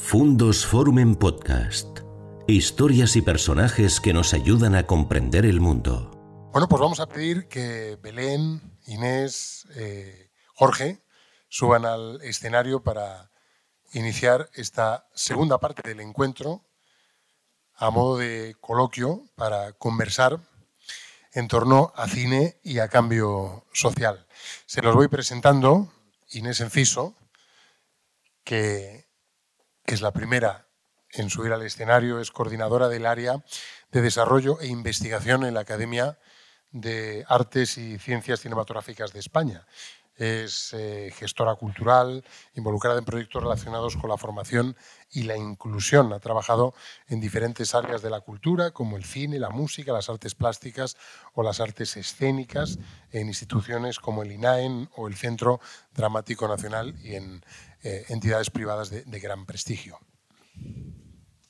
Fundos Forum Podcast. Historias y personajes que nos ayudan a comprender el mundo. Bueno, pues vamos a pedir que Belén, Inés, eh, Jorge suban al escenario para iniciar esta segunda parte del encuentro a modo de coloquio para conversar en torno a cine y a cambio social. Se los voy presentando, Inés Enciso, que es la primera en subir al escenario, es coordinadora del área de desarrollo e investigación en la Academia de Artes y Ciencias Cinematográficas de España es eh, gestora cultural, involucrada en proyectos relacionados con la formación y la inclusión. Ha trabajado en diferentes áreas de la cultura, como el cine, la música, las artes plásticas o las artes escénicas, en instituciones como el INAEN o el Centro Dramático Nacional y en eh, entidades privadas de gran prestigio.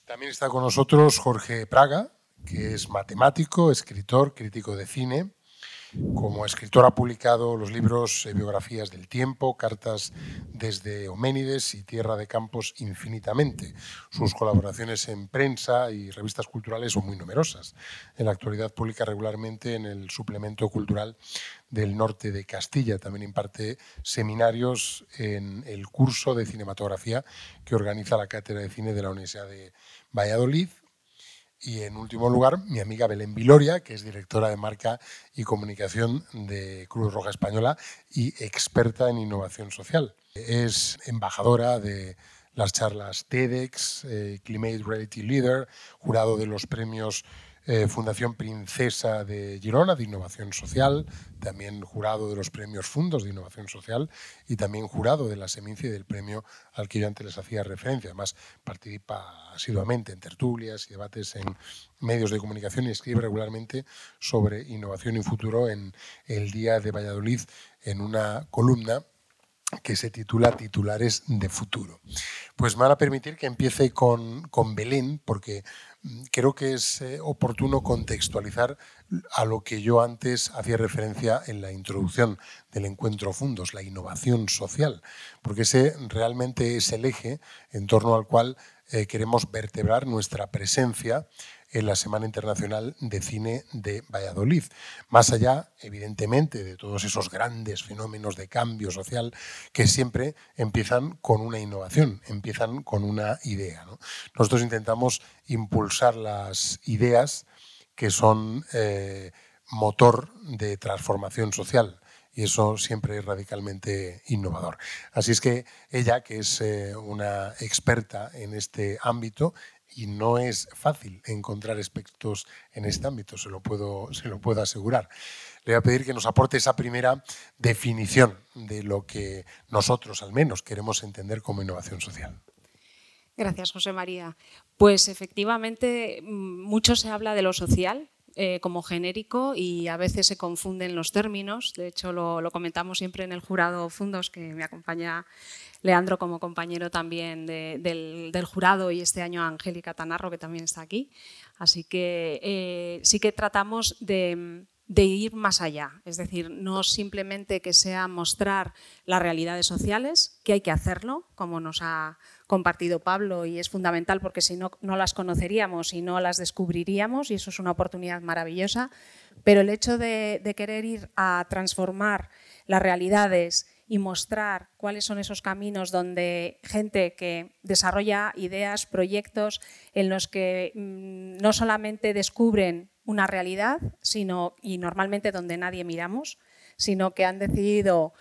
También está con nosotros Jorge Praga, que es matemático, escritor, crítico de cine como escritor ha publicado los libros eh, Biografías del Tiempo, Cartas desde Homénides y Tierra de Campos infinitamente. Sus colaboraciones en prensa y revistas culturales son muy numerosas. En la actualidad publica regularmente en el suplemento cultural del norte de Castilla. También imparte seminarios en el curso de cinematografía que organiza la Cátedra de Cine de la Universidad de Valladolid y en último lugar, mi amiga Belén Viloria, que es directora de marca y comunicación de Cruz Roja Española y experta en innovación social. Es embajadora de las charlas TEDx, eh, Climate Reality Leader, jurado de los premios eh, Fundación Princesa de Girona de Innovación Social, también jurado de los premios Fundos de Innovación Social y también jurado de la Semincia y del premio al que yo antes les hacía referencia. Además, participa asiduamente en tertulias y debates en medios de comunicación y escribe regularmente sobre innovación y futuro en el Día de Valladolid en una columna que se titula Titulares de Futuro. Pues me van a permitir que empiece con, con Belén, porque creo que es eh, oportuno contextualizar a lo que yo antes hacía referencia en la introducción del encuentro Fundos, la innovación social, porque ese realmente es el eje en torno al cual eh, queremos vertebrar nuestra presencia en la Semana Internacional de Cine de Valladolid. Más allá, evidentemente, de todos esos grandes fenómenos de cambio social que siempre empiezan con una innovación, empiezan con una idea. Nosotros intentamos impulsar las ideas que son eh, motor de transformación social y eso siempre es radicalmente innovador. Así es que ella, que es eh, una experta en este ámbito, y no es fácil encontrar expertos en este ámbito, se lo puedo, se lo puedo asegurar. Le voy a pedir que nos aporte esa primera definición de lo que nosotros, al menos, queremos entender como innovación social. Gracias, José María. Pues efectivamente, mm, mucho se habla de lo social, eh, como genérico y a veces se confunden los términos. De hecho, lo, comentamos siempre en el jurado Fundos, que me acompaña Leandro como compañero también del, jurado y este año Angélica Tanarro, que también está aquí. Así que eh, sí que tratamos de, de ir más allá, es decir, no simplemente que sea mostrar las realidades sociales, que hay que hacerlo, como nos ha compartido Pablo y es fundamental porque si no, no las conoceríamos y no las descubriríamos y eso es una oportunidad maravillosa. Pero el hecho de, querer ir a transformar las realidades y mostrar cuáles son esos caminos donde gente que desarrolla ideas, proyectos en los que mm, no solamente descubren una realidad, sino y normalmente donde nadie miramos, sino que han decidido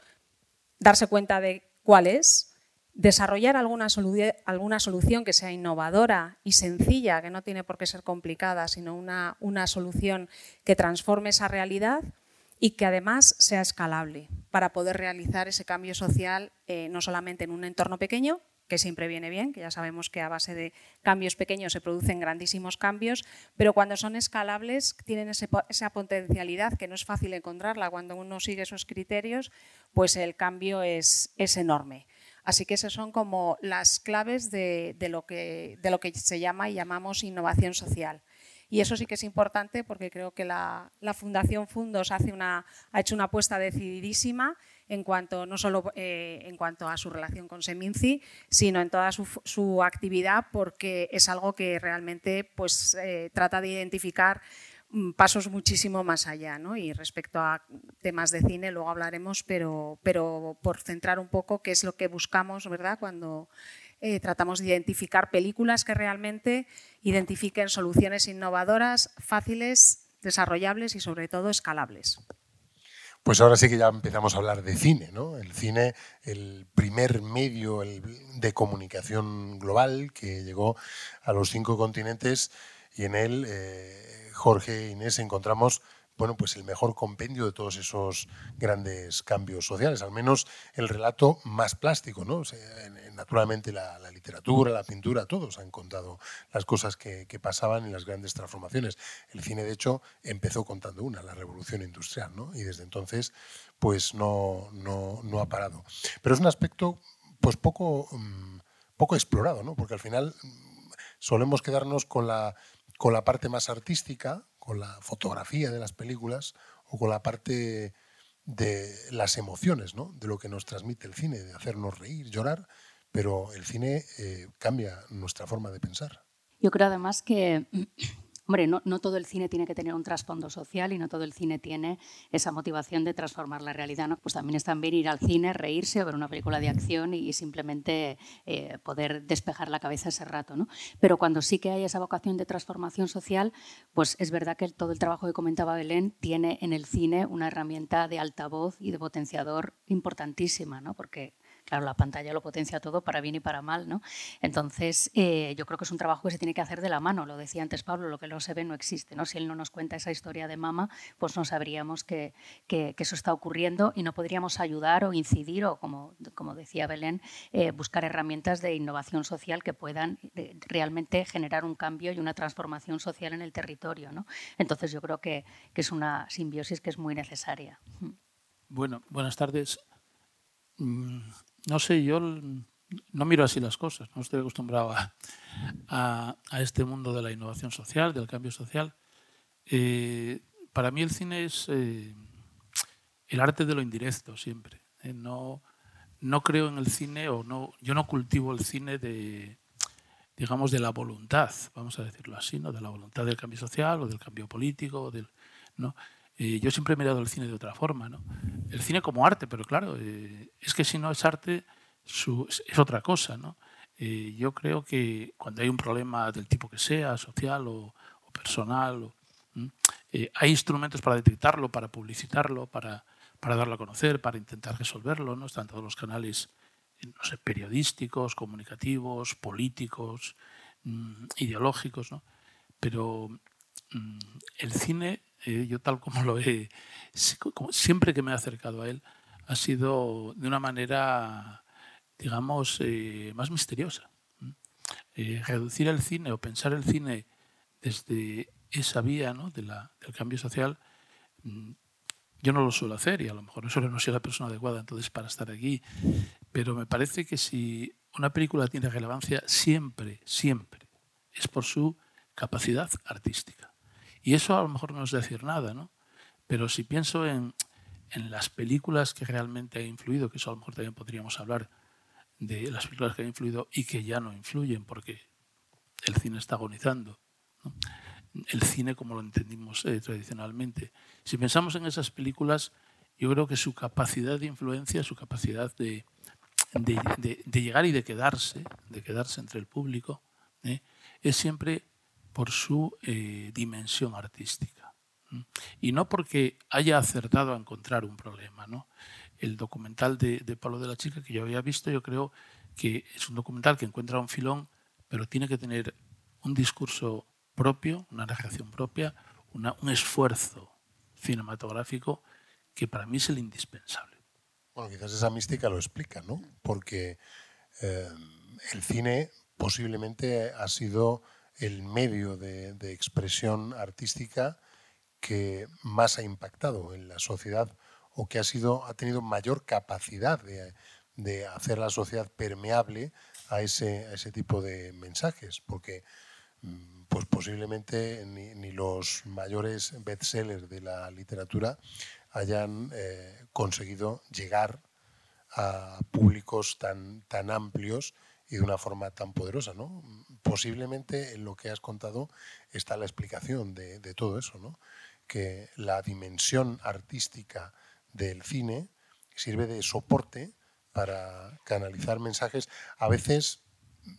darse cuenta de cuál es, desarrollar alguna, alguna, solución que sea innovadora y sencilla, que no tiene por qué ser complicada, sino una, una solución que transforme esa realidad y que además sea escalable para poder realizar ese cambio social eh, no solamente en un entorno pequeño, que siempre viene bien, que ya sabemos que a base de cambios pequeños se producen grandísimos cambios, pero cuando son escalables tienen esa potencialidad que no es fácil encontrarla. Cuando uno sigue esos criterios, pues el cambio es, es enorme. Así que esas son como las claves de, lo que, de lo que se llama y llamamos innovación social. Y eso sí que es importante porque creo que la, Fundación Fundos hace una, ha hecho una apuesta decididísima en cuanto, no solo eh, en cuanto a su relación con Seminci, sino en toda su, actividad, porque es algo que realmente pues, eh, trata de identificar mm, pasos muchísimo más allá. ¿no? Y respecto a temas de cine, luego hablaremos, pero, pero por centrar un poco qué es lo que buscamos ¿verdad? cuando eh, tratamos de identificar películas que realmente identifiquen soluciones innovadoras, fáciles, desarrollables y sobre todo escalables. Pues ahora sí que ya empezamos a hablar de cine, ¿no? El cine, el primer medio de comunicación global que llegó a los cinco continentes y en él, eh, Jorge e Inés, encontramos bueno, pues el mejor compendio de todos esos grandes cambios sociales, al menos el relato más plástico, ¿no? naturalmente la, literatura, la pintura, todos han contado las cosas que, pasaban en las grandes transformaciones. El cine, de hecho, empezó contando una, la revolución industrial, ¿no? Y desde entonces, pues no, no, ha parado. Pero es un aspecto, pues poco, mm, poco explorado, ¿no? Porque al final mm, solemos quedarnos con la, con la parte más artística, con la fotografía de las películas o con la parte de las emociones, ¿no? de lo que nos transmite el cine, de hacernos reír, llorar, pero el cine eh, cambia nuestra forma de pensar. Yo creo además que Hombre, no, todo el cine tiene que tener un trasfondo social y no todo el cine tiene esa motivación de transformar la realidad. ¿no? Pues también está bien ir al cine, reírse o ver una película de acción y, simplemente eh, poder despejar la cabeza ese rato. ¿no? Pero cuando sí que hay esa vocación de transformación social, pues es verdad que todo el trabajo que comentaba Belén tiene en el cine una herramienta de altavoz y de potenciador importantísima, ¿no? porque Claro, la pantalla lo potencia todo para bien y para mal, ¿no? Entonces, eh, yo creo que es un trabajo que se tiene que hacer de la mano. Lo decía antes Pablo, lo que no se ve no existe, ¿no? Si él no nos cuenta esa historia de mama, pues no sabríamos que, eso está ocurriendo y no podríamos ayudar o incidir o, como, decía Belén, eh, buscar herramientas de innovación social que puedan eh, realmente generar un cambio y una transformación social en el territorio, ¿no? Entonces, yo creo que, que es una simbiosis que es muy necesaria. Bueno, buenas tardes. No sé, yo no miro así las cosas, no estoy acostumbrado a, este mundo de la innovación social, del cambio social. Eh, para mí el cine es eh, el arte de lo indirecto siempre. Eh, no, no creo en el cine o no, yo no cultivo el cine de, digamos, de la voluntad, vamos a decirlo así, ¿no? de la voluntad del cambio social o del cambio político, del, ¿no? Eh, yo siempre he mirado el cine de otra forma, ¿no? El cine como arte, pero claro, eh, es que si no es arte, es otra cosa, ¿no? Eh, yo creo que cuando hay un problema del tipo que sea, social o, personal, hay instrumentos para detectarlo, para publicitarlo, para, para, darlo a conocer, para intentar resolverlo, ¿no? Están todos los canales, periodísticos, comunicativos, políticos, mm, ideológicos, ¿no? Pero mm, el cine eh, yo tal como lo he, siempre que me he acercado a él, ha sido de una manera, digamos, eh, más misteriosa. Eh, reducir el cine o pensar el cine desde esa vía ¿no? del cambio social, mm, yo no lo suelo hacer y a lo mejor no no soy la persona adecuada entonces para estar aquí, pero me parece que si una película tiene relevancia, siempre, siempre, es por su capacidad artística. Y eso a lo mejor no es decir nada, ¿no? Pero si pienso en, en las películas que realmente han influido, que eso a lo mejor también podríamos hablar de las películas que han influido y que ya no influyen porque el cine está agonizando. El cine como lo entendimos eh, tradicionalmente. Si pensamos en esas películas, yo creo que su capacidad de influencia, su capacidad de, de, llegar y de quedarse, de quedarse entre el público, ¿eh? es siempre por su eh, dimensión artística. Y no porque haya acertado a encontrar un problema. ¿no? El documental de, Pablo de la Chica que yo había visto, yo creo que es un documental que encuentra un filón, pero tiene que tener un discurso propio, una narración propia, un esfuerzo cinematográfico que para mí es el indispensable. Bueno, quizás esa mística lo explica, ¿no? Porque eh, el cine posiblemente ha sido el medio de, expresión artística que más ha impactado en la sociedad o que ha, sido, ha tenido mayor capacidad de, hacer la sociedad permeable a ese, a ese tipo de mensajes, porque mm, pues posiblemente ni, los mayores bestsellers de la literatura hayan eh, conseguido llegar a públicos tan, tan amplios y de una forma tan poderosa. ¿no? Posiblemente en lo que has contado está la explicación de, todo eso, ¿no? que la dimensión artística del cine sirve de soporte para canalizar mensajes a veces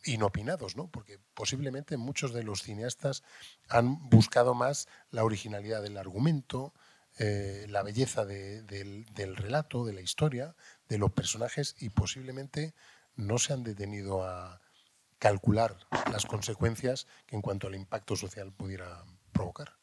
inopinados, ¿no? porque posiblemente muchos de los cineastas han buscado más la originalidad del argumento, eh, la belleza del, relato, de la historia, de los personajes y posiblemente no se han detenido a calcular las consecuencias que en cuanto al impacto social pudiera provocar.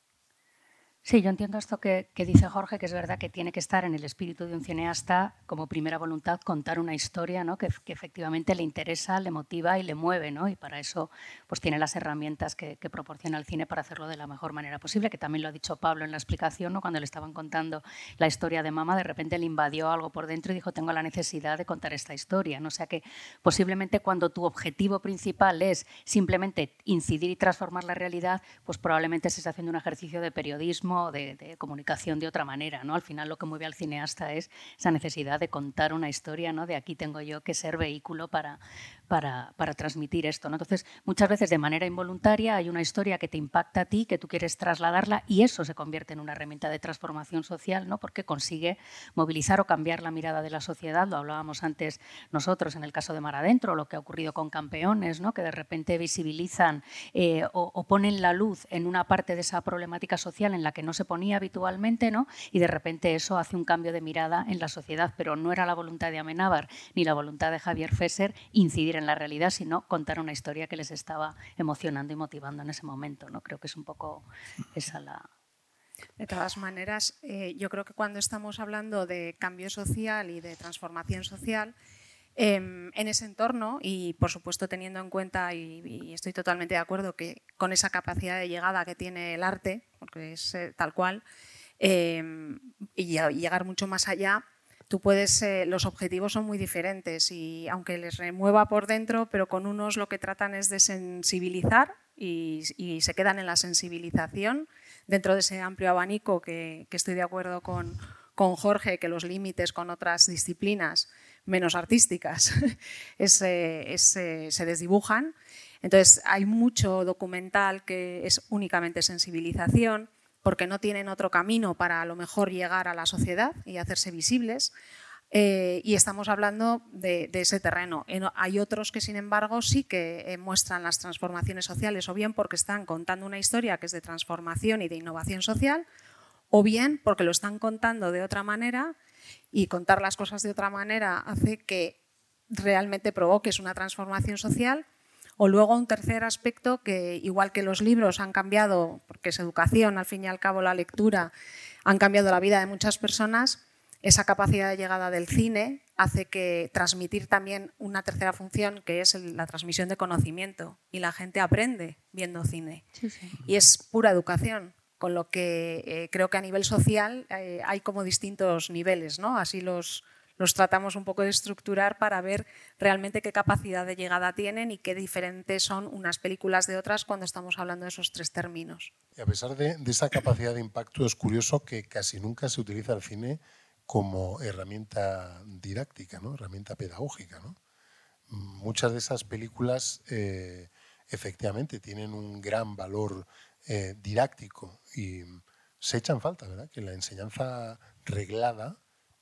Sí, yo entiendo esto que, dice Jorge, que es verdad que tiene que estar en el espíritu de un cineasta como primera voluntad contar una historia ¿no? que, efectivamente le interesa, le motiva y le mueve, ¿no? y para eso pues, tiene las herramientas que, proporciona el cine para hacerlo de la mejor manera posible, que también lo ha dicho Pablo en la explicación, ¿no? cuando le estaban contando la historia de Mama, de repente le invadió algo por dentro y dijo, tengo la necesidad de contar esta historia. ¿no? O sea que posiblemente cuando tu objetivo principal es simplemente incidir y transformar la realidad, pues probablemente estés haciendo un ejercicio de periodismo de, comunicación de otra manera. ¿no? Al final lo que mueve al cineasta es esa necesidad de contar una historia, ¿no? de aquí tengo yo que ser vehículo para, para, transmitir esto. Entonces, muchas veces de manera involuntaria hay una historia que te impacta a ti, que tú quieres trasladarla y eso se convierte en una herramienta de transformación social, ¿no? porque consigue movilizar o cambiar la mirada de la sociedad. Lo hablábamos antes nosotros en el caso de Mar Adentro, lo que ha ocurrido con campeones, ¿no? que de repente visibilizan eh, o, o ponen la luz en una parte de esa problemática social en la que no se ponía habitualmente, ¿no? Y de repente eso hace un cambio de mirada en la sociedad, pero no era la voluntad de Amenábar ni la voluntad de Javier Fesser incidir en la realidad, sino contar una historia que les estaba emocionando y motivando en ese momento, ¿no? Creo que es un poco esa la, de todas maneras, eh, yo creo que cuando estamos hablando de cambio social y de transformación social, em, en ese entorno y, por supuesto, teniendo en cuenta, y, estoy totalmente de acuerdo, que con esa capacidad de llegada que tiene el arte, porque es eh, tal cual, em, y, llegar mucho más allá, tú puedes, eh, los objetivos son muy diferentes y aunque les remueva por dentro, pero con unos lo que tratan es de sensibilizar y, se quedan en la sensibilización dentro de ese amplio abanico que, estoy de acuerdo con, con Jorge, que los límites con otras disciplinas menos artísticas se desdibujan. Entonces, hay mucho documental que es únicamente sensibilización, porque no tienen otro camino para a lo mejor llegar a la sociedad y hacerse visibles. Eh, y estamos hablando de, ese terreno. Hay otros que, sin embargo, sí que eh, muestran las transformaciones sociales, o bien porque están contando una historia que es de transformación y de innovación social, o bien porque lo están contando de otra manera y contar las cosas de otra manera hace que realmente provoques una transformación social o luego un tercer aspecto que, igual que los libros han cambiado, porque es educación, al fin y al cabo la lectura, han cambiado la vida de muchas personas, esa capacidad de llegada del cine hace que transmitir también una tercera función, que es la transmisión de conocimiento. Y la gente aprende viendo cine. Y es pura educación. Con lo que eh, creo que a nivel social eh, hay como distintos niveles, ¿no? Así los, los tratamos un poco de estructurar para ver realmente qué capacidad de llegada tienen y qué diferentes son unas películas de otras cuando estamos hablando de esos tres términos. Y a pesar de, esa capacidad de impacto, es curioso que casi nunca se utiliza el cine como herramienta didáctica, ¿no? herramienta pedagógica. ¿no? Muchas de esas películas eh, efectivamente tienen un gran valor eh, didáctico y se echan falta, ¿verdad? Que la enseñanza reglada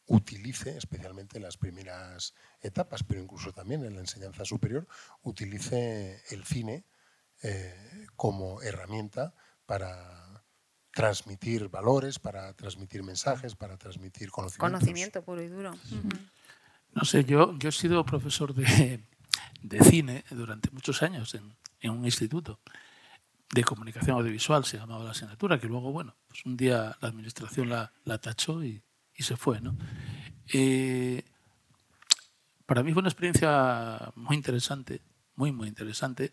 utilice, especialmente en las primeras etapas, pero incluso también en la enseñanza superior, utilice el cine eh, como herramienta para transmitir valores, para transmitir mensajes, para transmitir conocimiento. Conocimiento puro y duro. No sé, yo, yo he sido profesor de, de cine durante muchos años en, en, un instituto de comunicación audiovisual, se llamaba la asignatura, que luego, bueno, pues un día la administración la, la tachó y, y se fue. ¿no? Eh, para mí fue una experiencia muy interesante, muy, muy interesante,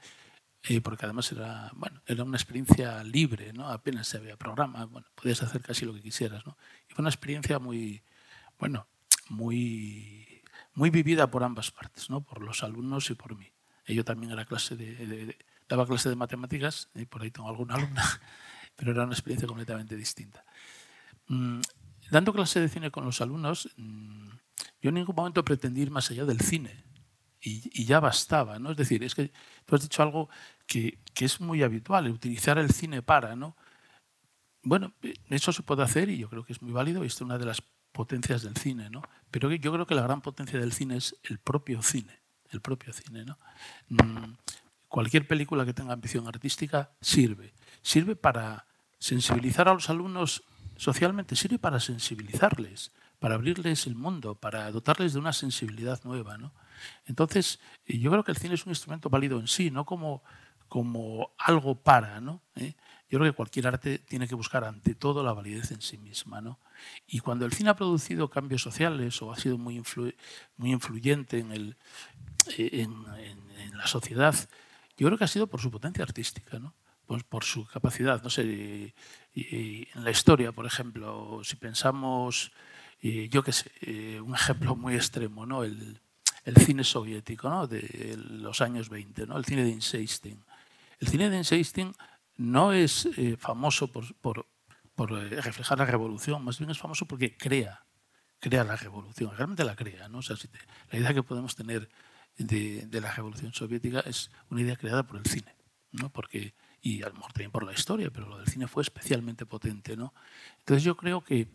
eh, porque además era, bueno, era una experiencia libre, ¿no? apenas se había programa, bueno, podías hacer casi lo que quisieras. ¿no? Y fue una experiencia muy, bueno, muy, muy vivida por ambas partes, ¿no? por los alumnos y por mí. Yo también era clase de, daba clase de matemáticas, y por ahí tengo alguna alumna, pero era una experiencia completamente distinta. Dando clase de cine con los alumnos, mm, yo en ningún momento pretendí ir más allá del cine. Y, ya bastaba, ¿no? Es decir, es que tú has dicho algo que, que, es muy habitual, utilizar el cine para, ¿no? Bueno, eso se puede hacer y yo creo que es muy válido y es una de las potencias del cine, ¿no? Pero yo creo que la gran potencia del cine es el propio cine, el propio cine, ¿no? Mm, cualquier película que tenga ambición artística sirve. Sirve para sensibilizar a los alumnos socialmente, sirve para sensibilizarles, para abrirles el mundo, para dotarles de una sensibilidad nueva. ¿no? Entonces, yo creo que el cine es un instrumento válido en sí, no como, como algo para. ¿no? ¿Eh? Yo creo que cualquier arte tiene que buscar ante todo la validez en sí misma. ¿no? Y cuando el cine ha producido cambios sociales o ha sido muy, muy influyente en, el, en, en la sociedad, yo creo que ha sido por su potencia artística, ¿no? Pues por su capacidad. No sé, y, en la historia, por ejemplo, si pensamos, yo qué sé, eh, un ejemplo muy extremo, ¿no? El, el cine soviético ¿no? de los años 20, ¿no? el cine de Insisting. El cine de Insisting no es eh, famoso por, por, por, eh, reflejar la revolución, más bien es famoso porque crea, crea la revolución, realmente la crea. ¿no? O sea, si la idea que podemos tener de, la Revolución Soviética es una idea creada por el cine, ¿no? Porque, y a lo mejor también por la historia, pero lo del cine fue especialmente potente. ¿no? Entonces yo creo que,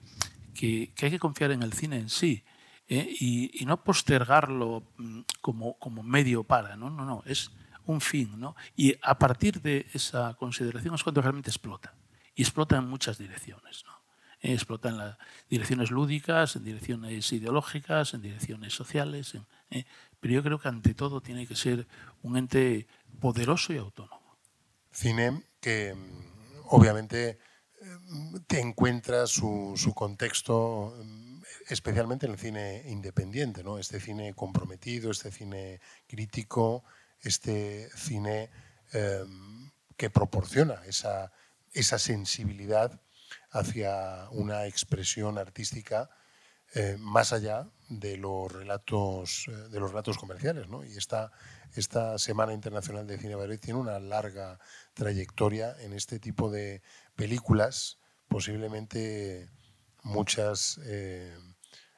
que, hay que confiar en el cine en sí ¿eh? y, y, no postergarlo mm, como, como medio para, ¿no? no, no, es un fin. ¿no? Y a partir de esa consideración es cuando realmente explota. Y explota en muchas direcciones. ¿no? explota en las direcciones lúdicas, en direcciones ideológicas, en direcciones sociales. ¿eh? pero yo creo que ante todo tiene que ser un ente poderoso y autónomo. Cine que mm, obviamente mm, te encuentra su, contexto mm, especialmente en el cine independiente, ¿no? este cine comprometido, este cine crítico, este cine em, que proporciona esa, esa sensibilidad hacia una expresión artística eh, más allá de los relatos, eh, de los relatos comerciales. ¿no? Y esta, esta Semana Internacional de Cine Madrid tiene una larga trayectoria en este tipo de películas, posiblemente muchas eh,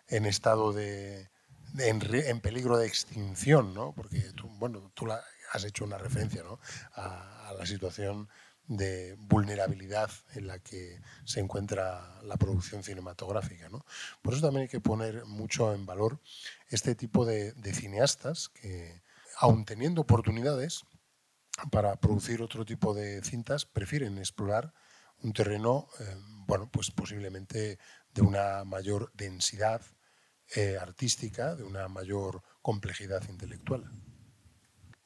en estado de, en, peligro de extinción, ¿no? porque tú, bueno, tú has hecho una referencia ¿no? a, la situación de vulnerabilidad en la que se encuentra la producción cinematográfica. ¿no? Por eso también hay que poner mucho en valor este tipo de, cineastas que, aun teniendo oportunidades para producir otro tipo de cintas, prefieren explorar un terreno, eh, bueno, pues posiblemente de una mayor densidad eh, artística, de una mayor complejidad intelectual.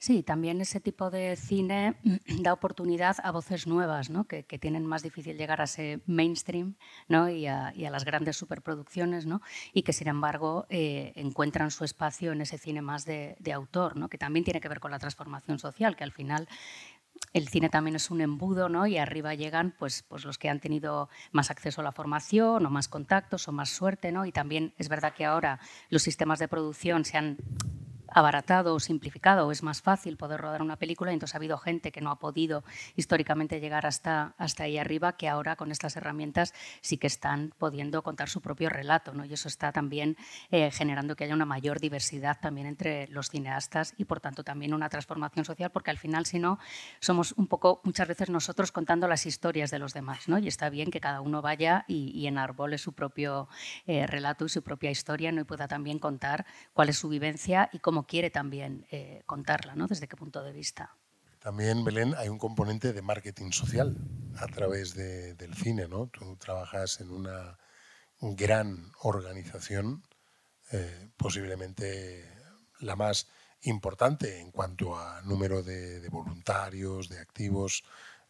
Sí, también ese tipo de cine da oportunidad a voces nuevas, ¿no? que, tienen más difícil llegar a ese mainstream ¿no? y, a, las grandes superproducciones, ¿no? y que sin embargo eh, encuentran su espacio en ese cine más de, autor, ¿no? que también tiene que ver con la transformación social, que al final el cine también es un embudo, ¿no? Y arriba llegan pues, pues los que han tenido más acceso a la formación o más contactos o más suerte, ¿no? Y también es verdad que ahora los sistemas de producción se han abaratado o simplificado, o es más fácil poder rodar una película, y entonces ha habido gente que no ha podido históricamente llegar hasta, hasta ahí arriba, que ahora con estas herramientas sí que están pudiendo contar su propio relato, ¿no? y eso está también eh, generando que haya una mayor diversidad también entre los cineastas y por tanto también una transformación social, porque al final si no somos un poco muchas veces nosotros contando las historias de los demás, ¿no? y está bien que cada uno vaya y, y enarbole su propio eh, relato y su propia historia ¿no? y pueda también contar cuál es su vivencia y cómo quiere también eh, contarla, ¿no? Desde qué punto de vista. También, Belén, hay un componente de marketing social a través del cine, ¿no? Tú trabajas en una gran organización, eh, posiblemente la más importante en cuanto a número de, voluntarios, de activos,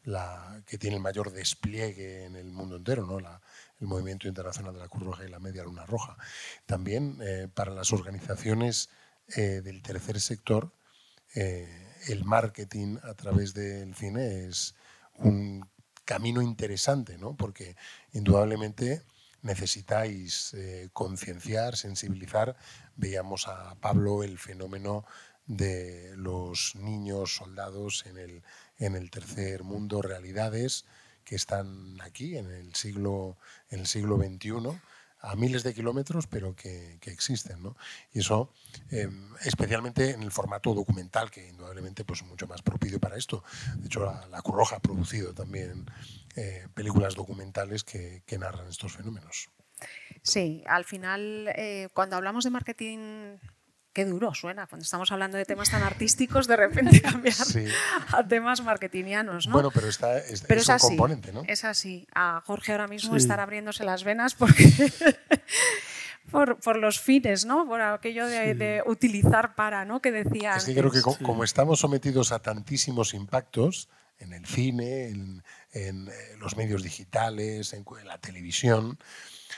la que tiene el mayor despliegue en el mundo entero, ¿no? el Movimiento Internacional de la Cruz Roja y la Media Luna Roja. También eh, para las organizaciones eh, del tercer sector, eh, el marketing a través del cine es un camino interesante, ¿no? porque indudablemente necesitáis eh, concienciar, sensibilizar. Veíamos a Pablo el fenómeno de los niños soldados en el, en el tercer mundo, realidades que están aquí en el siglo, en el siglo XXI a miles de kilómetros, pero que, existen. ¿no? Y eso, em, especialmente en el formato documental, que indudablemente pues, es mucho más propicio para esto. De hecho, la, la Cruz Roja ha producido también eh, películas documentales que, narran estos fenómenos. Sí, al final, eh, cuando hablamos de marketing Qué duro suena cuando estamos hablando de temas tan artísticos, de repente cambiar a temas marketingianos, ¿no? Bueno, pero, está, es, es, un componente, ¿no? Es así. A Jorge ahora mismo estará abriéndose las venas porque por, los fines, ¿no? Por aquello de, utilizar para, ¿no? Que decía. Es que creo que como estamos sometidos a tantísimos impactos en el cine, en, en eh, los medios digitales, en la televisión,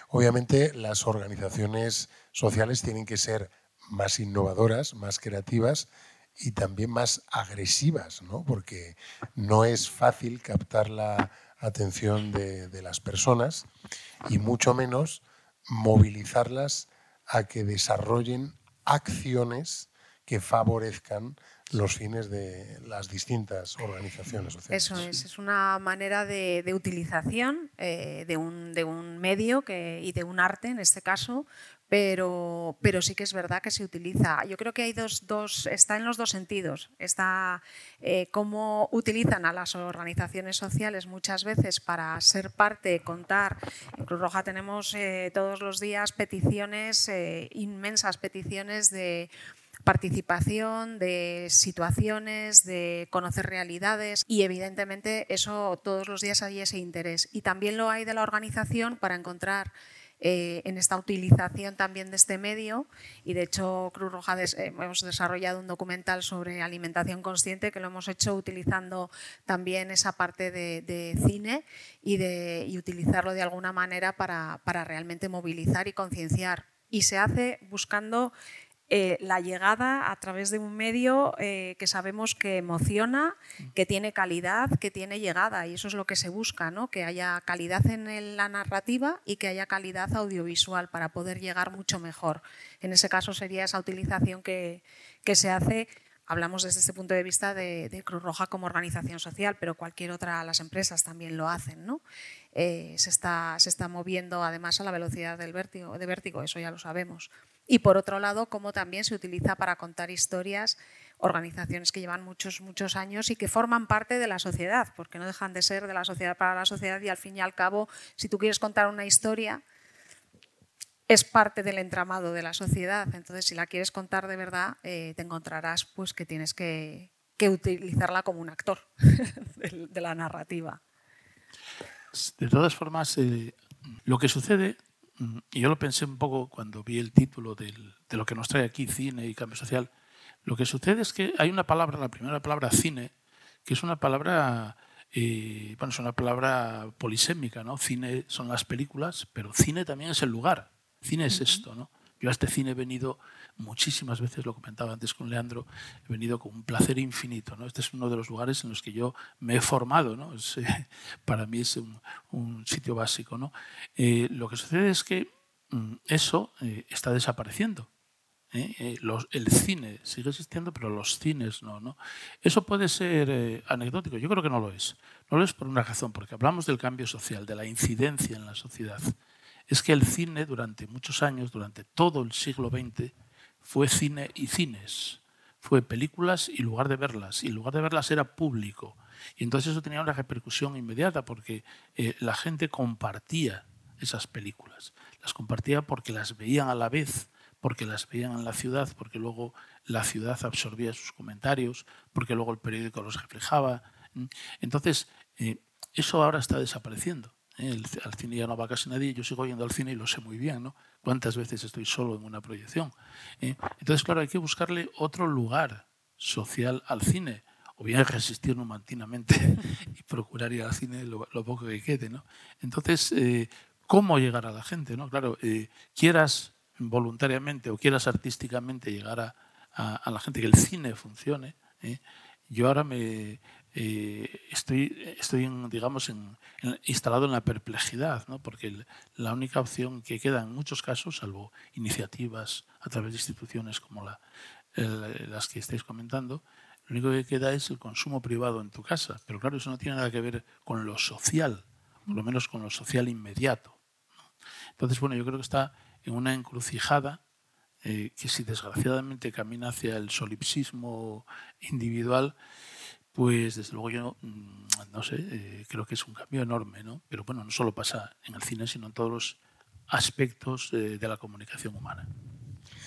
obviamente las organizaciones sociales tienen que ser más innovadoras, más creativas y también más agresivas, ¿no? porque no es fácil captar la atención de, las personas y mucho menos movilizarlas a que desarrollen acciones que favorezcan los fines de las distintas organizaciones sociales. Eso es, es una manera de, utilización eh, de, un, de, un, medio que, y de un arte, en este caso, pero, pero sí que es verdad que se utiliza. Yo creo que hay dos, dos está en los dos sentidos. Está eh, cómo utilizan a las organizaciones sociales muchas veces para ser parte, contar. En Cruz Roja tenemos eh, todos los días peticiones, eh, inmensas peticiones de participación, de situaciones, de conocer realidades y evidentemente eso todos los días hay ese interés. Y también lo hay de la organización para encontrar eh, en esta utilización también de este medio y de hecho Cruz Roja eh, hemos desarrollado un documental sobre alimentación consciente que lo hemos hecho utilizando también esa parte de, cine y, de, utilizarlo de alguna manera para, para realmente movilizar y concienciar. Y se hace buscando eh, la llegada a través de un medio eh, que sabemos que emociona, que tiene calidad, que tiene llegada, y eso es lo que se busca, ¿no? que haya calidad en la narrativa y que haya calidad audiovisual para poder llegar mucho mejor. En ese caso sería esa utilización que, se hace hablamos desde este punto de vista de, Cruz Roja como organización social, pero cualquier otra, las empresas también lo hacen. ¿no? Eh, se, está, se está moviendo además a la velocidad del vértigo, de vértigo, eso ya lo sabemos. Y por otro lado, cómo también se utiliza para contar historias organizaciones que llevan muchos, muchos años y que forman parte de la sociedad, porque no dejan de ser de la sociedad para la sociedad y al fin y al cabo, si tú quieres contar una historia, es parte del entramado de la sociedad. Entonces, si la quieres contar de verdad, eh, te encontrarás pues, que tienes que, utilizarla como un actor de, la narrativa. De todas formas, eh, lo que sucede y yo lo pensé un poco cuando vi el título de lo que nos trae aquí, cine y cambio social. Lo que sucede es que hay una palabra, la primera palabra, cine, que es una palabra, eh, bueno, es una palabra polisémica, ¿no? Cine son las películas, pero cine también es el lugar. Cine es esto, ¿no? Yo a este cine he venido muchísimas veces, lo comentaba antes con Leandro, he venido con un placer infinito. ¿no? Este es uno de los lugares en los que yo me he formado. ¿no? Eh, para mí es un, sitio básico. ¿no? Eh, lo que sucede es que mm, eso eh, está desapareciendo. el cine sigue existiendo, pero los cines no, no. Eso puede ser anecdótico, yo creo que no lo es. No lo es por una razón, porque hablamos del cambio social, de la incidencia en la sociedad. Es que el cine durante muchos años, durante todo el siglo XX, fue cine y cines. Fue películas y lugar de verlas. Y lugar de verlas era público. Y entonces eso tenía una repercusión inmediata porque eh, la gente compartía esas películas. Las compartía porque las veían a la vez, porque las veían en la ciudad, porque luego la ciudad absorbía sus comentarios, porque luego el periódico los reflejaba. Entonces, eh, eso ahora está desapareciendo. ¿Eh? al cine ya no va casi nadie, yo sigo yendo al cine y lo sé muy bien, ¿no? ¿Cuántas veces estoy solo en una proyección? ¿Eh? Entonces, claro, hay que buscarle otro lugar social al cine, o bien resistir mantinamente y procurar ir al cine lo, poco que quede, ¿no? Entonces, eh, ¿cómo llegar a la gente, no? Claro, quieras voluntariamente o quieras artísticamente llegar a, a, la gente, que el cine funcione, yo ahora me, eh, estoy, estoy digamos, instalado en la perplejidad, ¿no? porque la única opción que queda en muchos casos, salvo iniciativas a través de instituciones como la, las que estáis comentando, lo único que queda es el consumo privado en tu casa. Pero claro, eso no tiene nada que ver con lo social, por lo menos con lo social inmediato. Entonces, bueno, yo creo que está en una encrucijada eh, que si desgraciadamente camina hacia el solipsismo individual, pues desde luego yo mm, no sé, eh, creo que es un cambio enorme, ¿no? Pero bueno, no solo pasa en el cine, sino en todos los aspectos de la comunicación humana.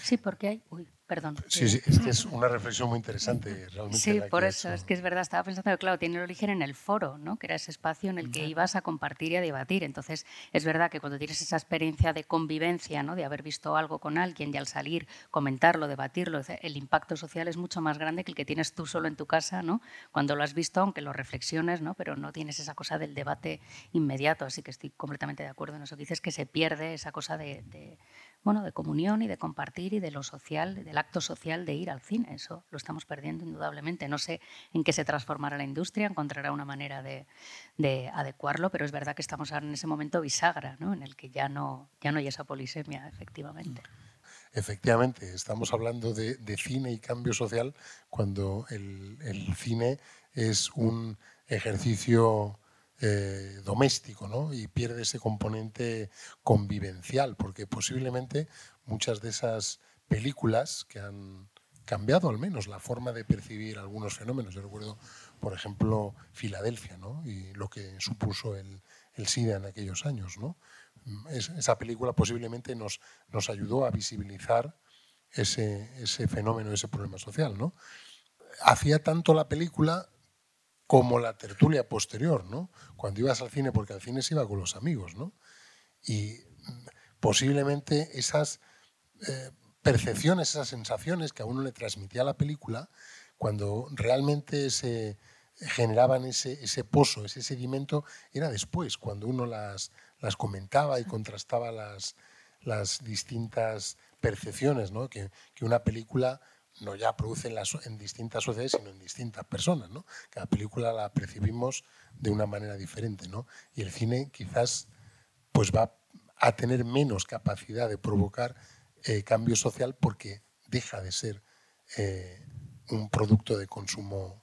Sí, porque hay... Uy, perdón. Sí, sí, es que es una reflexión muy interesante realmente. Sí, por eso, es que es verdad, estaba pensando que claro, tiene el origen en el foro, ¿no? que era ese espacio en el que ibas a compartir y a debatir. Entonces, es verdad que cuando tienes esa experiencia de convivencia, ¿no? de haber visto algo con alguien y al salir comentarlo, debatirlo, el impacto social es mucho más grande que el que tienes tú solo en tu casa, ¿no? cuando lo has visto, aunque lo reflexiones, ¿no? pero no tienes esa cosa del debate inmediato. Así que estoy completamente de acuerdo en eso que dices, que se pierde esa cosa de, de de comunión y de compartir y de lo social, del acto social de ir al cine. Eso lo estamos perdiendo indudablemente. No sé en qué se transformará la industria, encontrará una manera de, adecuarlo, pero es verdad que estamos ahora en ese momento bisagra, ¿no? en el que ya no, ya no hay esa polisemia, efectivamente. Efectivamente, estamos hablando de, cine y cambio social cuando el cine es un ejercicio eh, doméstico ¿no? y pierde ese componente convivencial, porque posiblemente muchas de esas películas que han cambiado al menos la forma de percibir algunos fenómenos. Yo recuerdo, por ejemplo, Filadelfia ¿no? y lo que supuso el, el SIDA en aquellos años. ¿no? esa película posiblemente nos, nos ayudó a visibilizar ese, ese fenómeno, ese problema social. ¿no? Hacía tanto la película como la tertulia posterior, ¿no? Cuando ibas al cine, porque al cine se iba con los amigos, ¿no? Y posiblemente esas eh, percepciones, esas sensaciones que a uno le transmitía la película, cuando realmente se generaban ese, ese pozo, ese sedimento, era después, cuando uno las, las comentaba y contrastaba las, las distintas percepciones ¿no? que, que una película no ya produce en, distintas sociedades, sino en distintas personas. ¿no? Cada película la percibimos de una manera diferente. ¿no? Y el cine quizás pues va a tener menos capacidad de provocar eh, cambio social porque deja de ser eh, un producto de consumo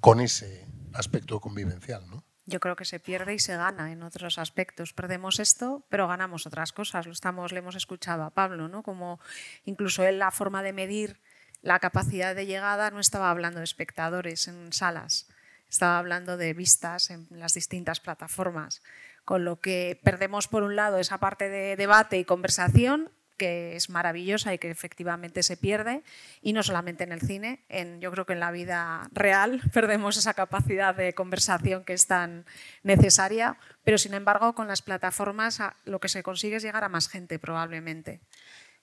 con ese aspecto convivencial. ¿no? Yo creo que se pierde y se gana en otros aspectos. Perdemos esto, pero ganamos otras cosas. Lo estamos, le hemos escuchado a Pablo, ¿no? Como incluso él la forma de medir la capacidad de llegada no estaba hablando de espectadores en salas, estaba hablando de vistas en las distintas plataformas. Con lo que perdemos por un lado esa parte de debate y conversación que es maravillosa y que efectivamente se pierde, y no solamente en el cine, en, yo creo que en la vida real perdemos esa capacidad de conversación que es tan necesaria, pero sin embargo con las plataformas lo que se consigue es llegar a más gente probablemente.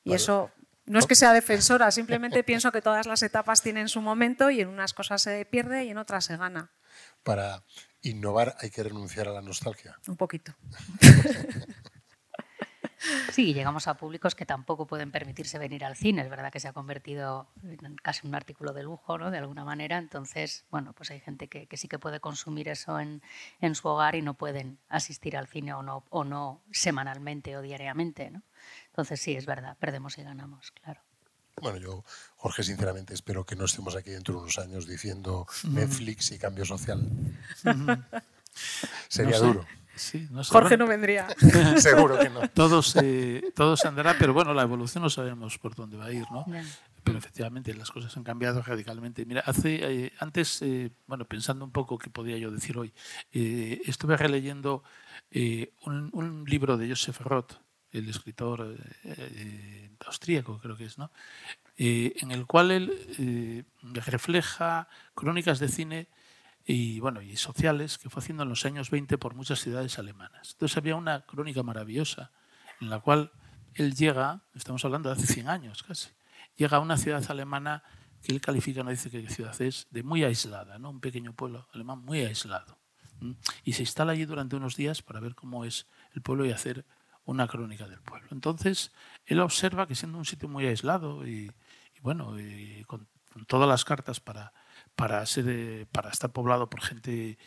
Y eso no es que sea defensora, simplemente pienso que todas las etapas tienen su momento y en unas cosas se pierde y en otras se gana. Para innovar hay que renunciar a la nostalgia. Un poquito. Sí, llegamos a públicos que tampoco pueden permitirse venir al cine. Es verdad que se ha convertido en casi un artículo de lujo, ¿no? De alguna manera. Entonces, bueno, pues hay gente que, sí que puede consumir eso en, su hogar y no pueden asistir al cine o no, o no semanalmente o diariamente, ¿no? Entonces, sí, es verdad, perdemos y ganamos, claro. Bueno, yo, Jorge, sinceramente espero que no estemos aquí dentro de unos años diciendo Netflix y cambio social. Sería duro. Jorge no vendría. Seguro que no. Todo se, todo se andará, pero bueno, la evolución no sabemos por dónde va a ir, ¿no? Pero efectivamente las cosas han cambiado radicalmente. Mira, hace, eh, antes, eh, bueno, pensando un poco qué podía yo decir hoy, eh, estuve releyendo un, un, libro de Joseph Roth, el escritor austríaco, creo que es, ¿no? en el cual él refleja crónicas de cine y, bueno, y sociales que fue haciendo en los años 20 por muchas ciudades alemanas. Entonces había una crónica maravillosa en la cual él llega, estamos hablando de hace 100 años casi, llega a una ciudad alemana que él califica, no dice qué ciudad es, de muy aislada, ¿no? un pequeño pueblo alemán muy aislado. Y se instala allí durante unos días para ver cómo es el pueblo y hacer una crónica del pueblo. Entonces, él observa que siendo un sitio muy aislado y, bueno, con, todas las cartas para para, ser, eh, para estar poblado por gente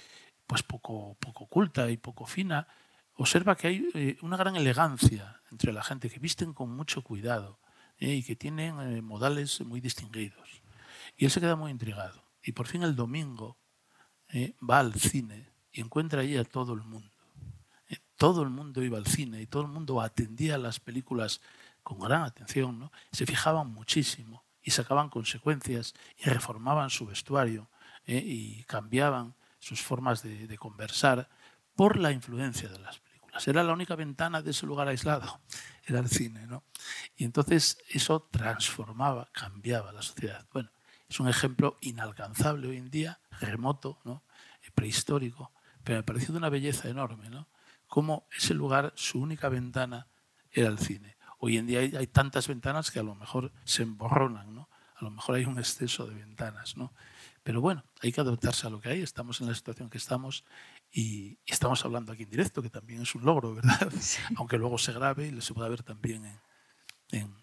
pues poco, poco culta y poco fina, observa que hay eh, una gran elegancia entre la gente, que visten con mucho cuidado eh, y que tienen modales muy distinguidos. Y él se queda muy intrigado. Y por fin el domingo va al cine y encuentra allí a todo el mundo. todo el mundo iba al cine y todo el mundo atendía las películas con gran atención, ¿no? se fijaban muchísimo y sacaban consecuencias y reformaban su vestuario ¿eh? y cambiaban sus formas de, conversar por la influencia de las películas. Era la única ventana de ese lugar aislado, era el cine. ¿no? Y entonces eso transformaba, cambiaba la sociedad. Bueno, es un ejemplo inalcanzable hoy en día, remoto, ¿no? prehistórico, pero me pareció de una belleza enorme. ¿no? Cómo ese lugar, su única ventana era el cine. Hoy en día hay, hay, tantas ventanas que a lo mejor se emborronan, ¿no? a lo mejor hay un exceso de ventanas. ¿no? Pero bueno, hay que adaptarse a lo que hay, estamos en la situación que estamos y, y estamos hablando aquí en directo, que también es un logro, ¿verdad? Sí. Aunque luego se grabe y se pueda ver también en, en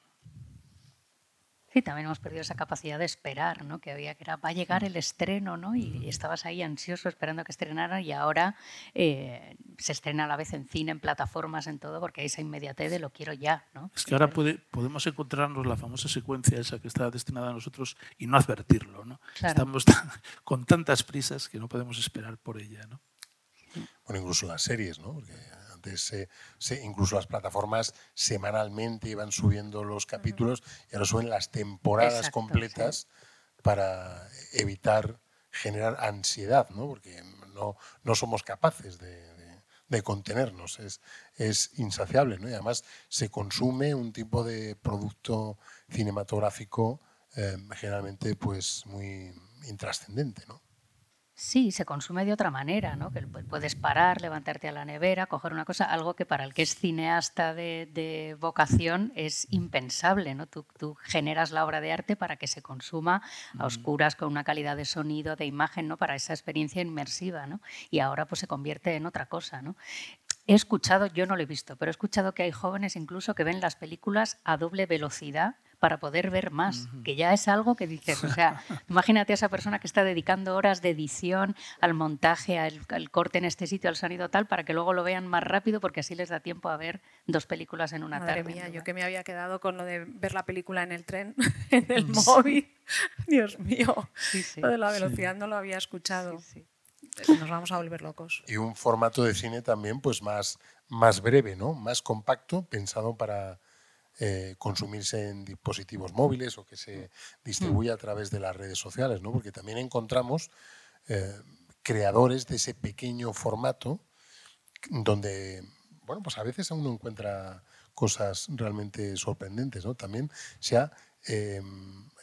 Sí, también hemos perdido esa capacidad de esperar, ¿no? Que había que era, va a llegar el estreno, ¿no? Y estabas ahí ansioso esperando que estrenara y ahora eh, se estrena a la vez en cine, en plataformas, en todo, porque hay esa inmediatez de lo quiero ya, ¿no? Es que ahora puede, podemos encontrarnos la famosa secuencia esa que está destinada a nosotros y no advertirlo, ¿no? Claro. Estamos tan, con tantas prisas que no podemos esperar por ella, ¿no? Bueno, incluso las series, ¿no? Porque antes se, se, incluso las plataformas semanalmente iban subiendo los capítulos y ahora suben las temporadas Exacto, completas sí. para evitar generar ansiedad, ¿no? porque no, no somos capaces de, de, de contenernos, es, es insaciable ¿no? y además se consume un tipo de producto cinematográfico eh, generalmente pues muy intrascendente. ¿no? Sí, se consume de otra manera, ¿no? Que puedes parar, levantarte a la nevera, coger una cosa, algo que para el que es cineasta de, de vocación es impensable, ¿no? Tú, tú, generas la obra de arte para que se consuma a oscuras con una calidad de sonido, de imagen, ¿no? Para esa experiencia inmersiva, ¿no? Y ahora pues se convierte en otra cosa, ¿no? He escuchado, yo no lo he visto, pero he escuchado que hay jóvenes incluso que ven las películas a doble velocidad para poder ver más, uh -huh. que ya es algo que dices, o sea, imagínate a esa persona que está dedicando horas de edición al montaje, al, al, corte en este sitio, al sonido tal, para que luego lo vean más rápido porque así les da tiempo a ver dos películas en una Madre tarde. mía, yo que me había quedado con lo de ver la película en el tren, en el móvil. Dios mío, sí, sí. lo de la velocidad no lo había escuchado. Nos vamos a volver locos. Y un formato de cine también pues más, más breve, ¿no? más compacto, pensado para eh, consumirse en dispositivos móviles o que se distribuya a través de las redes sociales, ¿no? porque también encontramos eh, creadores de ese pequeño formato donde, bueno, pues a veces uno encuentra cosas realmente sorprendentes. ¿no? También se ha eh,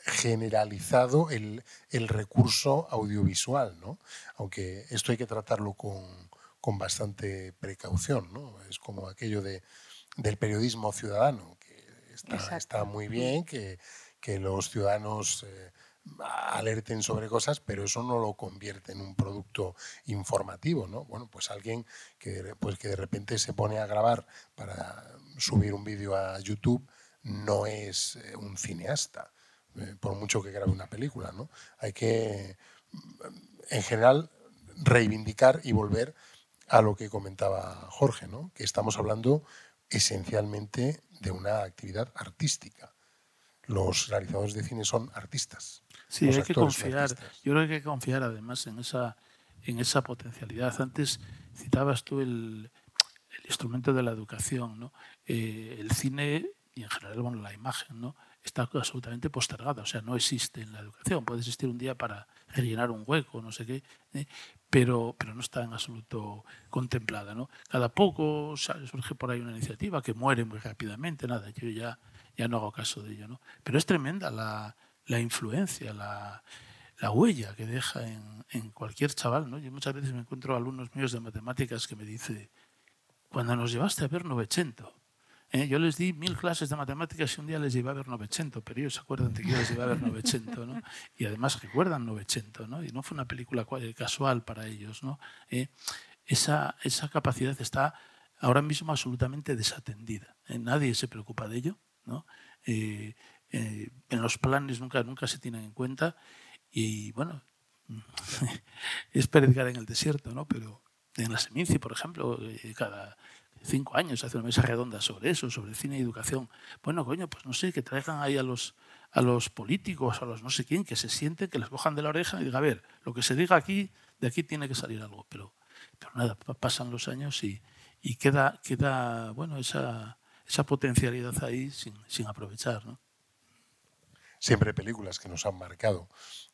generalizado el, el, recurso audiovisual, ¿no? aunque esto hay que tratarlo con, con bastante precaución. ¿no? Es como aquello de, del periodismo ciudadano, está, está muy bien que, que los ciudadanos eh, alerten sobre cosas, pero eso no lo convierte en un producto informativo, ¿no? Bueno, pues alguien que, pues que de repente se pone a grabar para subir un vídeo a YouTube no es eh, un cineasta, eh, por mucho que grabe una película, ¿no? Hay que, en general, reivindicar y volver a lo que comentaba Jorge, ¿no? Que estamos hablando esencialmente de una actividad artística. Los realizadores de cine son artistas. Sí, hay que confiar. Yo creo que hay que confiar además en esa, en esa potencialidad. Antes citabas tú el, el instrumento de la educación, ¿no? Eh, el cine y en general bueno, la imagen, ¿no? está absolutamente postergada, o sea, no existe en la educación. Puede existir un día para rellenar un hueco, no sé qué, ¿eh? pero, pero no está en absoluto contemplada. ¿no? Cada poco surge por ahí una iniciativa que muere muy rápidamente, nada, yo ya, ya no hago caso de ello. ¿no? Pero es tremenda la, la influencia, la, la, huella que deja en, en, cualquier chaval. ¿no? Yo muchas veces me encuentro alumnos míos de matemáticas que me dicen, cuando nos llevaste a ver Novecento, eh, yo les di mil clases de matemáticas y un día les llevé a ver Novecento, pero ellos se acuerdan de que yo les llevé a ver Novecento, ¿no? Y además recuerdan Novecento, ¿no? Y no fue una película casual para ellos, ¿no? Eh, esa, esa capacidad está ahora mismo absolutamente desatendida. ¿eh? Nadie se preocupa de ello, ¿no? en los planes nunca, nunca se tienen en cuenta y, bueno, es predicar en el desierto, ¿no? Pero en la Seminci, por ejemplo, cada cinco años hace una mesa redonda sobre eso, sobre cine y educación. Bueno, coño, pues no sé, que traigan ahí a los, a los políticos, a los no sé quién, que se sienten, que les cojan de la oreja y digan, a ver, lo que se diga aquí, de aquí tiene que salir algo. Pero, pero nada, pasan los años y, y queda, queda bueno, esa, esa potencialidad ahí sin, sin aprovechar. ¿no? Siempre películas que nos han marcado.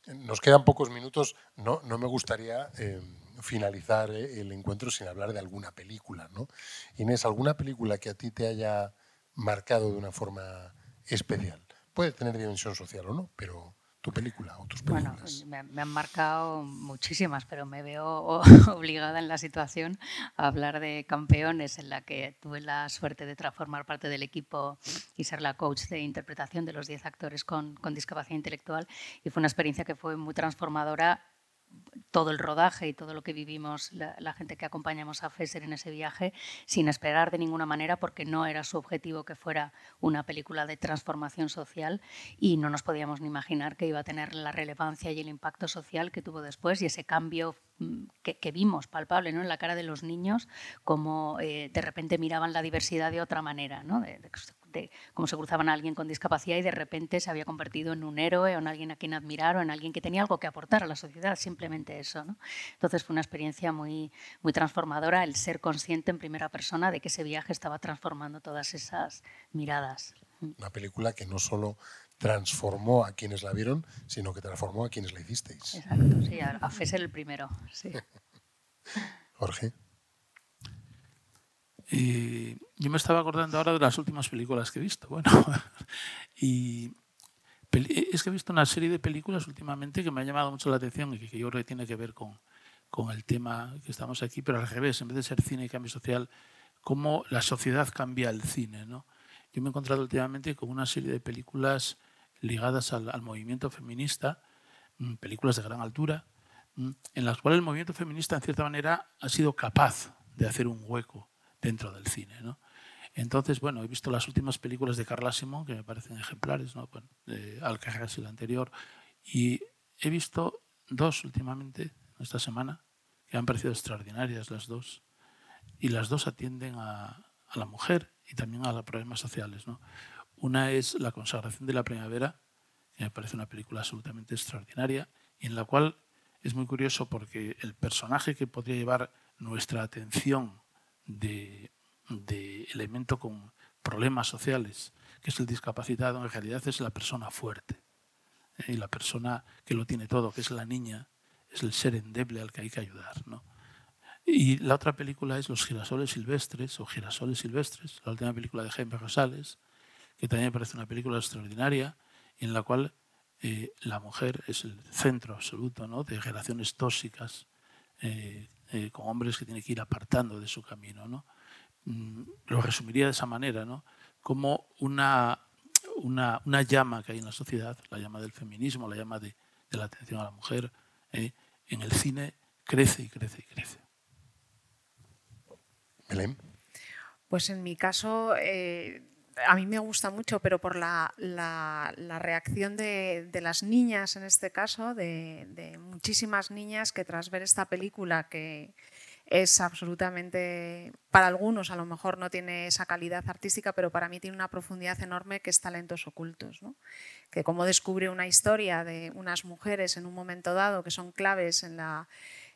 Nos quedan pocos minutos. No, no me gustaría eh, finalizar eh, el encuentro sin hablar de alguna película. ¿no? Inés, ¿alguna película que a ti te haya marcado de una forma especial? Puede tener dimensión social o no, pero tu película o tus películas? Bueno, me, han marcado muchísimas, pero me veo obligada en la situación a hablar de campeones, en la que tuve la suerte de transformar parte del equipo y ser la coach de interpretación de los 10 actores con, con discapacidad intelectual. Y fue una experiencia que fue muy transformadora todo el rodaje y todo lo que vivimos la, gente que acompañamos a Fesser en ese viaje sin esperar de ninguna manera porque no era su objetivo que fuera una película de transformación social y no nos podíamos ni imaginar que iba a tener la relevancia y el impacto social que tuvo después y ese cambio mm, que, vimos palpable ¿no? en la cara de los niños como eh, de repente miraban la diversidad de otra manera, ¿no? de cómo se cruzaban a alguien con discapacidad y de repente se había convertido en un héroe o en alguien a quien admirar o en alguien que tenía algo que aportar a la sociedad, simplemente eso. ¿no? Entonces fue una experiencia muy, muy transformadora el ser consciente en primera persona de que ese viaje estaba transformando todas esas miradas. Una película que no solo transformó a quienes la vieron, sino que transformó a quienes la hicisteis. Exacto, sí, a, a Fesser el primero. Sí. Jorge. Yo me estaba acordando ahora de las últimas películas que he visto. Bueno, y es que he visto una serie de películas últimamente que me ha llamado mucho la atención y que yo creo que tiene que ver con, con el tema que estamos aquí, pero al revés, en vez de ser cine y cambio social, cómo la sociedad cambia el cine. Yo me he encontrado últimamente con una serie de películas ligadas al, al movimiento feminista, mm, películas de gran altura, mm, en las cuales el movimiento feminista, en cierta manera, ha sido capaz de hacer un hueco dentro del cine. ¿no? Entonces, bueno, he visto las últimas películas de Carla Simón, que me parecen ejemplares, ¿no? bueno, de Alcaraz y la anterior, y he visto dos últimamente, esta semana, que han parecido extraordinarias las dos, y las dos atienden a, a la mujer y también a los problemas sociales. ¿no? Una es La consagración de la primavera, que me parece una película absolutamente extraordinaria, y en la cual es muy curioso porque el personaje que podría llevar nuestra atención de, elemento con problemas sociales, que es el discapacitado, en realidad es la persona fuerte. ¿eh? Y la persona que lo tiene todo, que es la niña, es el ser endeble al que hay que ayudar. ¿no? Y la otra película es Los girasoles silvestres o Girasoles silvestres, la última película de Jaime Rosales, que también me parece una película extraordinaria en la cual eh, la mujer es el centro absoluto ¿no? de relaciones tóxicas eh, eh, con hombres que tiene que ir apartando de su camino. ¿no? Mm, lo resumiría de esa manera, ¿no? como una, una, una, llama que hay en la sociedad, la llama del feminismo, la llama de, de la atención a la mujer, eh, en el cine crece y crece y crece. Belén. Pues en mi caso, eh, a mí me gusta mucho, pero por la, reacción de, las niñas en este caso, de, muchísimas niñas que tras ver esta película que es absolutamente, para algunos a lo mejor no tiene esa calidad artística, pero para mí tiene una profundidad enorme que es talentos ocultos. Que como descubre una historia de unas mujeres en un momento dado que son claves en la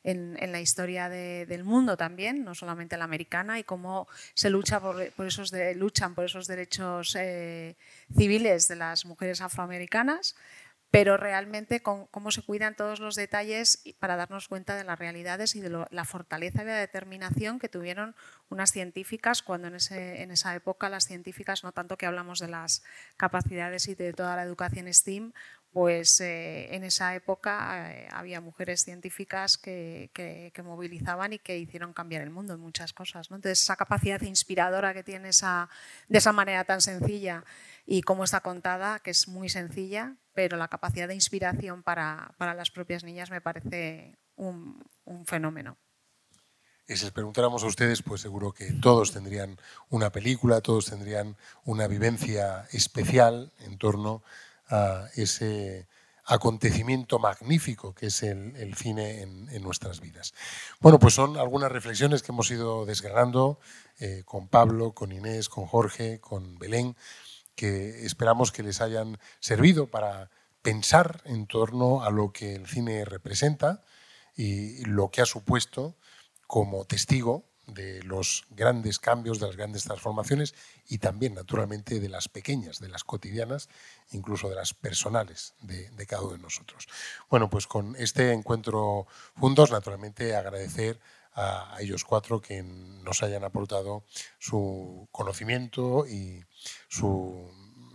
en, la historia del mundo también, no solamente la americana, y cómo se lucha por, esos luchan por esos derechos eh, civiles de las mujeres afroamericanas, pero realmente cómo se cuidan todos los detalles para darnos cuenta de las realidades y de la fortaleza y la determinación que tuvieron unas científicas cuando en, ese, en esa época las científicas, no tanto que hablamos de las capacidades y de toda la educación STEAM, pues eh, en esa época eh, había mujeres científicas que, movilizaban y que hicieron cambiar el mundo en muchas cosas. Entonces, esa capacidad inspiradora que tiene esa, de esa manera tan sencilla y cómo está contada, que es muy sencilla, pero la capacidad de inspiración para, las propias niñas me parece un, fenómeno. Y si les preguntáramos a ustedes, pues seguro que todos tendrían una película, todos tendrían una vivencia especial en torno ese acontecimiento magnífico que es el, cine en, nuestras vidas. Bueno, pues son algunas reflexiones que hemos ido desgranando eh, con Pablo, con Inés, con Jorge, con Belén, que esperamos que les hayan servido para pensar en torno a lo que el cine representa y lo que ha supuesto como testigo de los grandes cambios, de las grandes transformaciones y también, naturalmente, de las pequeñas, de las cotidianas, incluso de las personales de, cada uno de nosotros. Bueno, pues con este encuentro juntos, naturalmente, agradecer a, ellos cuatro que nos hayan aportado su conocimiento y su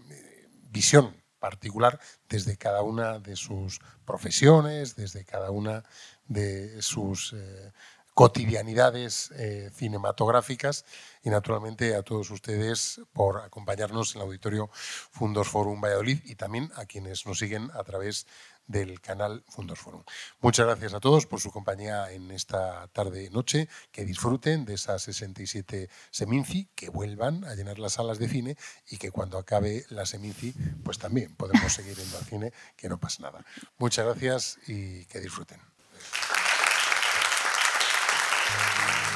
eh, visión particular desde cada una de sus profesiones, desde cada una de sus eh, cotidianidades eh, cinematográficas y naturalmente a todos ustedes por acompañarnos en el auditorio Fundos Forum Valladolid y también a quienes nos siguen a través del canal Fundos Forum. Muchas gracias a todos por su compañía en esta tarde-noche, que disfruten de esa 67 Seminci, que vuelvan a llenar las salas de cine y que cuando acabe la Seminci, pues también podemos seguir yendo al cine, que no pasa nada. Muchas gracias y que disfruten.